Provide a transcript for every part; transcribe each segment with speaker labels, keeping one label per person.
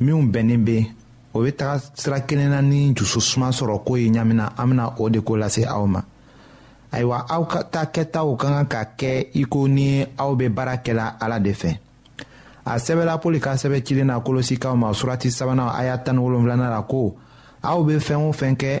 Speaker 1: minw bɛnnen bɛ o bɛ taga sira kelen na ni dusu suma sɔrɔ ko ye ɲamina an bɛna o de ko lase aw ma ayiwa aw ka taa kɛtaw ka kan ka kɛ i ko ni aw bɛ baara kɛla ala de fɛ a sɛbɛla pɔli ka sɛbɛn cilen na kolosikaw ma surati sabanan a y'a tan ni wolonwulanan la ko aw bɛ fɛn o fɛn kɛ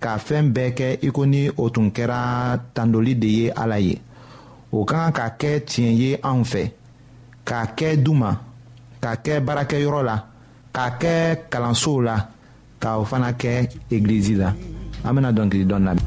Speaker 1: ka fɛɛn bɛɛ kɛ i ko ni o tun kɛra tandoli de ye ala ye o ka kan ka kɛ tiɲɛ ye anw fɛ k'a kɛ du ma k'a kɛ baarakɛyɔrɔ la k'a kɛ kalansow la ka o fana kɛ egilizi la an bɛna dɔnkili dɔn lamɛn.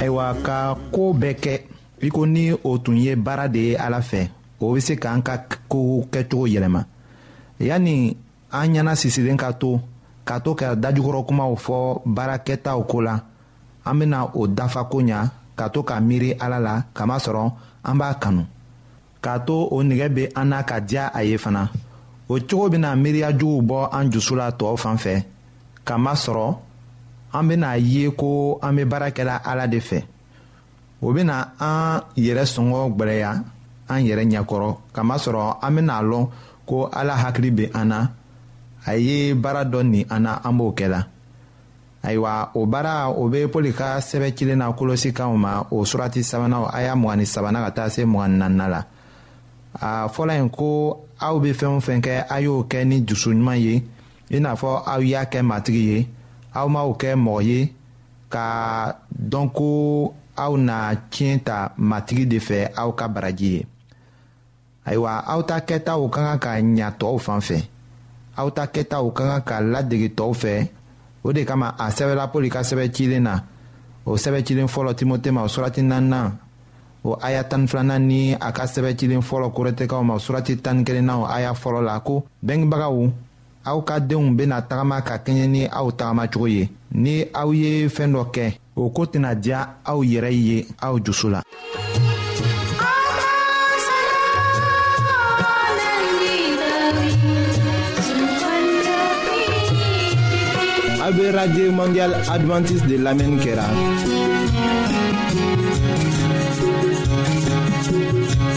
Speaker 1: ayiwa ka koo bɛɛ kɛ i ko ni o tun ye baara de ye ala fɛ o bɛ se k'an ka kow kɛcogo yɛlɛma yanni an ɲɛna sisilen ka to ka to ka dajukɔrɔ kumaw fɔ baara kɛtaw ko la an bɛna o dafa ko ɲa ka to ka miiri ala la kamasɔrɔ an b'a kanu k'a to o nɛgɛ bɛ an na ka diya a ye fana o cogo bɛna miiriya juguw bɔ an dusu la tɔw fan fɛ k'a masɔrɔ an bɛna a ye ko an bɛ baara kɛla ala de fɛ o bɛna an yɛrɛ sɔngɔ gɛlɛya an yɛrɛ ɲɛkɔrɔ k'a masɔrɔ an bɛna a lɔn ko ala hakili bɛ an na a ye baara dɔ nin an na an b'o kɛla ayiwa o baara o bɛ pɔli ka sɛbɛ cilen na kolosi kanw ma o surati sabanan a y'a mugan ni sabanan ka taa se mugan ni naaninan la a fɔla yen ko aw bɛ fɛn o fɛn kɛ a y'o kɛ ni dusu ɲuman ye i n'a fɔ aw y'a kɛ matigi ye aw m'aw kɛ mɔgɔ ye ka dɔn ko aw na tiɲɛ ta matigi de fɛ aw ka baraji ye ayiwa aw ta kɛtaw ka kan ka ɲa tɔw fan fɛ aw ta kɛtaw ka kan ka ladege tɔw fɛ o de kama a sɛbɛla pɔli ka sɛbɛn cilen na o sɛbɛn cilen fɔlɔ timote ma o surati naaninan o aya tan filanan ni a ka sɛbɛn cilen fɔlɔ korɛtɛkaw ma surati tan ni kelenna o aya fɔlɔ la ko bɛngebagaw aw ka denw bena tagama ka kɛɲɛ ni aw tagamacogo ye ni aw ye fɛɛn dɔ kɛ o ko tɛna diya aw yɛrɛ ye aw dusu la. a bɛ radio mondial adventiste de
Speaker 2: lamɛnni kɛra.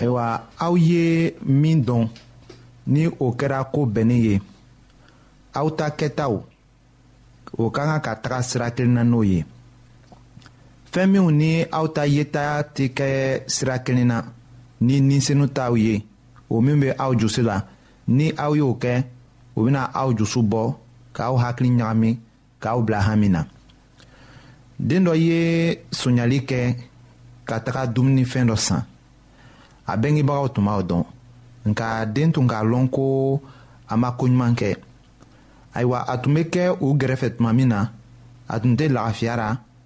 Speaker 1: ayiwa aw ye min dɔn ni o kɛra ko bɛnnen ye aw ta kɛtaw o ka kan ka taga sira kelen na n'o ye fɛn minnu ni aw ta yeta tɛ kɛ sira kelen na ni ninsenu t'aw ye o min bɛ aw jusi la ni aw y'o kɛ o bɛna aw dusu bɔ k'aw hakili ɲagami k'aw bila hami na den dɔ ye sonyali kɛ ka taga dumunifɛn dɔ san a bɛngebagaw tun b'aw dɔn nka den tun k'a lɔn ko a ma koɲuman kɛ ayiwa a tun bɛ kɛ u gɛrɛfɛ tuma min na a tun tɛ lagafiyara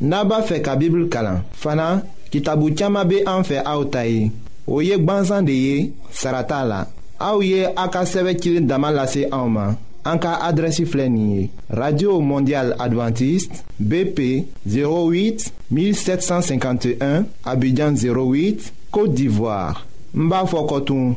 Speaker 1: n'a b'a fɛ ka bibulu kalan fana kitabu caman bɛ an fɛ aw ta ye o ye gbansan de ye sara t'a la aw ye a ka sɛbɛn cili dama lase anw ma an ka adrɛsi filɛ nin ye radio mondial adventiste bp 08 1751 abidjan 08 côte d'ivoire n b'a fɔ kɔtun.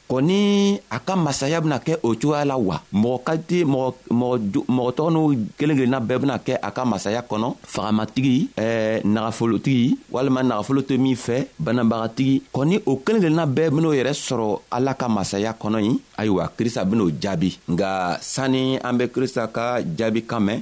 Speaker 1: ko
Speaker 3: ni a ka masaya bɛna kɛ o cogoya la wa mɔgɔ kalite mɔgɔ tɔgɔ n'u kelen kelenna bɛɛ bɛna kɛ a ka masaya kɔnɔ fagamatigi ɛɛ nagafolotigi walima nagafolo to min fɛ banabagatigi kɔni o kelen kelenna bɛɛ ben'o yɛrɛ sɔrɔ ala ka masaya kɔnɔ ye ayiwa krista ben'o jaabi nga sanni an be krista ka jaabi kan mɛn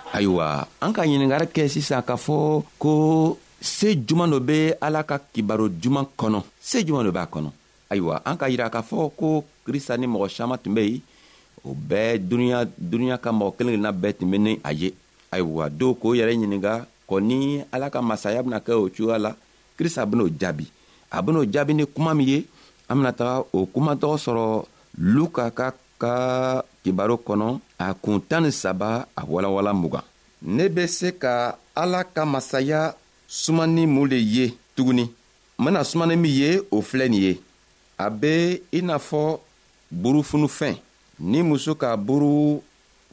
Speaker 3: ayiwa an ka ɲiningari kɛ sisan k'a fɔ ko se juman dɔ bɛ ala ka kibaro juman kɔnɔ se juman dɔ b'a kɔnɔ ayiwa an ka yira k'a fɔ ko krista ni mɔgɔ caman tun bɛ yen o bɛɛ dunuya dunuya ka mɔgɔ kelen kelenna bɛɛ tun bɛ ni a ye ayiwa dɔw k'o yɛrɛ ɲininka kɔni ala ka masaya bɛna kɛ o cogoya la krista ben'o jaabi a ben'o jaabi ni kuma min ye an bena taga o kuma tɔgɔ sɔrɔ luka ka ka kibaro kɔnɔ a kun tan ni saba a walawala mugan ne bɛ se ka ala ka masaya sumani mun de ye tuguni n bɛna sumani min ye o filɛ nin ye a bɛ i n'a fɔ burufunufɛn ni muso ka buru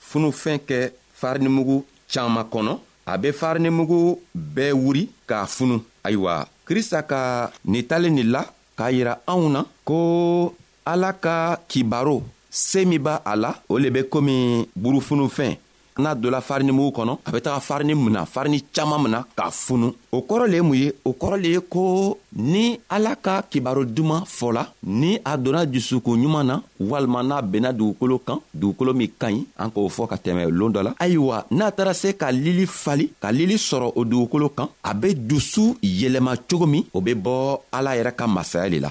Speaker 3: funufɛn kɛ farinimugu caman kɔnɔ a bɛ farinimugu bɛɛ wuri k'a funu ayiwa krista ka nin talen nin la k'a yira anw na ko ala ka kibaro see min b'a a la o le be komi burufunufɛn n'a dola farinimugu kɔnɔ a be taga farini mina farini caaman mina k'a funu o kɔrɔ le ye mun ye o kɔrɔ le ye ko ni ala ka kibaro duman fɔla ni a donna dusukun ɲuman na walima n'a benna dugukolo kan dugukolo min ka ɲi an k'o fɔ ka tɛmɛ loon dɔ la ayiwa n'a taara se ka lili fali ka lili sɔrɔ o dugukolo kan a be dusu yɛlɛma cogo min o be bɔ ala yɛrɛ ka masaya le la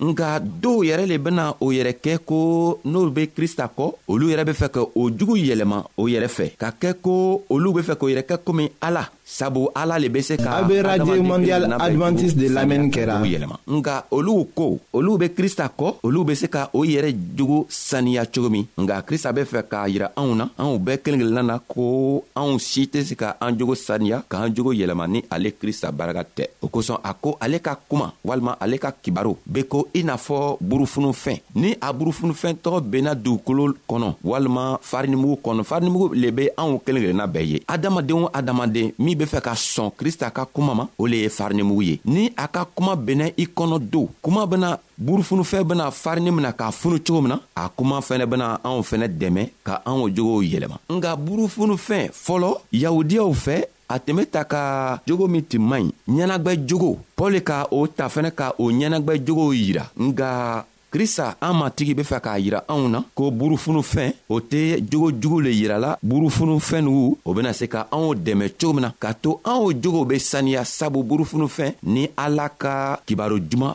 Speaker 3: nka dɔw yɛrɛ le bena o yɛrɛ kɛ ko n'olu be krista kɔ olu yɛrɛ be fɛ ka o jugu yɛlɛma o yɛrɛ fɛ ka kɛ ko olu be fɛ k'o yɛrɛ kɛ komi ala sabu ala le be se ka
Speaker 1: a be radio mondial advantiste de lamɛnni kɛra
Speaker 3: yɛlɛma nka olu ko olu be krista kɔ olu be se ka o yɛrɛ jugu saniya cogo min nka krista be fɛ k'a yira anw na anw bɛɛ kelen kelenna na ko anw si tɛ se ka an jogo saniya k'an jogo yɛlɛma ni ale krista baraka tɛ o kosɔn a ko ale ka kuma walima ale ka kibaru be ko i n'a fɔ burufunufɛn ni a burufunufɛn tɔgɔ benna dugukolo kɔnɔ walima farinimugu kɔnɔ farinimugu le be anw kelen kelenna bɛɛ ye adamaden o adamaden min be fɛ ka sɔn krista ka kuma ma o le ye farinimugu ye ni a ka kuma benna i kɔnɔ don kuma bena burufunufɛn bena farini mina k'a funu cogo min na a kuma fɛnɛ bena anw fɛnɛ dɛmɛ ka an o jogow yɛlɛma nka burufunufɛn fɔlɔ yahudiyaw fɛ a tun be ta ka jogo min tun man ɲi ɲɛnagwɛ jogo pɔli ka o ta fɛnɛ ka o ɲɛnagwɛ jogow yira nka krista an matigi be fɛ k'a yira anw na ko burufunufɛn o tɛ jogo jugu le yirala burufunufɛn nugu o bena se ka anw dɛmɛ cogo min na k'a to anw jogow be saniya sabu burufunufɛn ni ala ka kibaro juman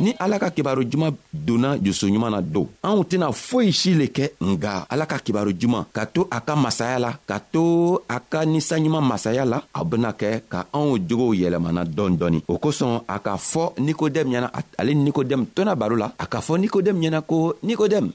Speaker 3: ni ala ka kibaru juman donna jusu ɲuman na don anw tɛna foyi si le kɛ nga ala ka kibaru juman ka to a ka masaya la ka to a ka ninsanɲuman masaya la a bena kɛ ka anw jogow yɛlɛmana dɔɔni dɔɔni o kosɔn a k'a fɔ nikodɛmu ɲɛna ale nikodɛmu tɔna baro la a k'a fɔ nikodɛmu ɲɛna ko nikodɛmu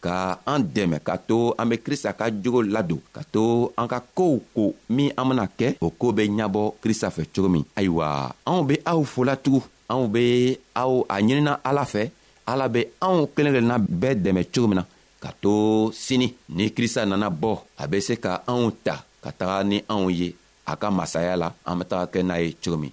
Speaker 3: ka an dɛmɛ k'a to an be krista ka jogo ladon ka to an ka koow ko min an bena kɛ o koo be ɲabɔ krista fɛ cogo min ayiwa anw be aw fola tugu anw be aw a ɲinina ala fɛ ala be anw kelen kelenna bɛɛ dɛmɛ cogo min na ka to sini ni krista nana bɔ a be se ka anw ta ka taga ni anw ye a ka masaya la an be taga kɛ n'a ye cogo min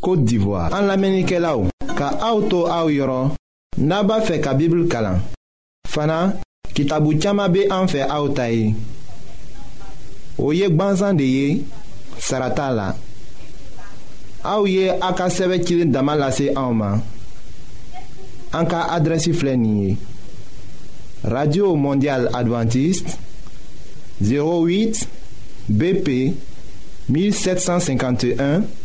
Speaker 3: Côte d'Ivoire. En lamɛnnikɛlaw, ka aw to aw yɔrɔ, n'a b'a fɛ ka Bible kalan. Fana, kitabu caman bɛ an fɛ aw ta ye.
Speaker 1: O ye gbansan de ye, sara t'a la. Aw ye a ka
Speaker 4: sɛbɛn cilen dama lase anw ma. An ka adrɛsi filɛ nin ye. Radio Mondial Adventiste 08 BP 1751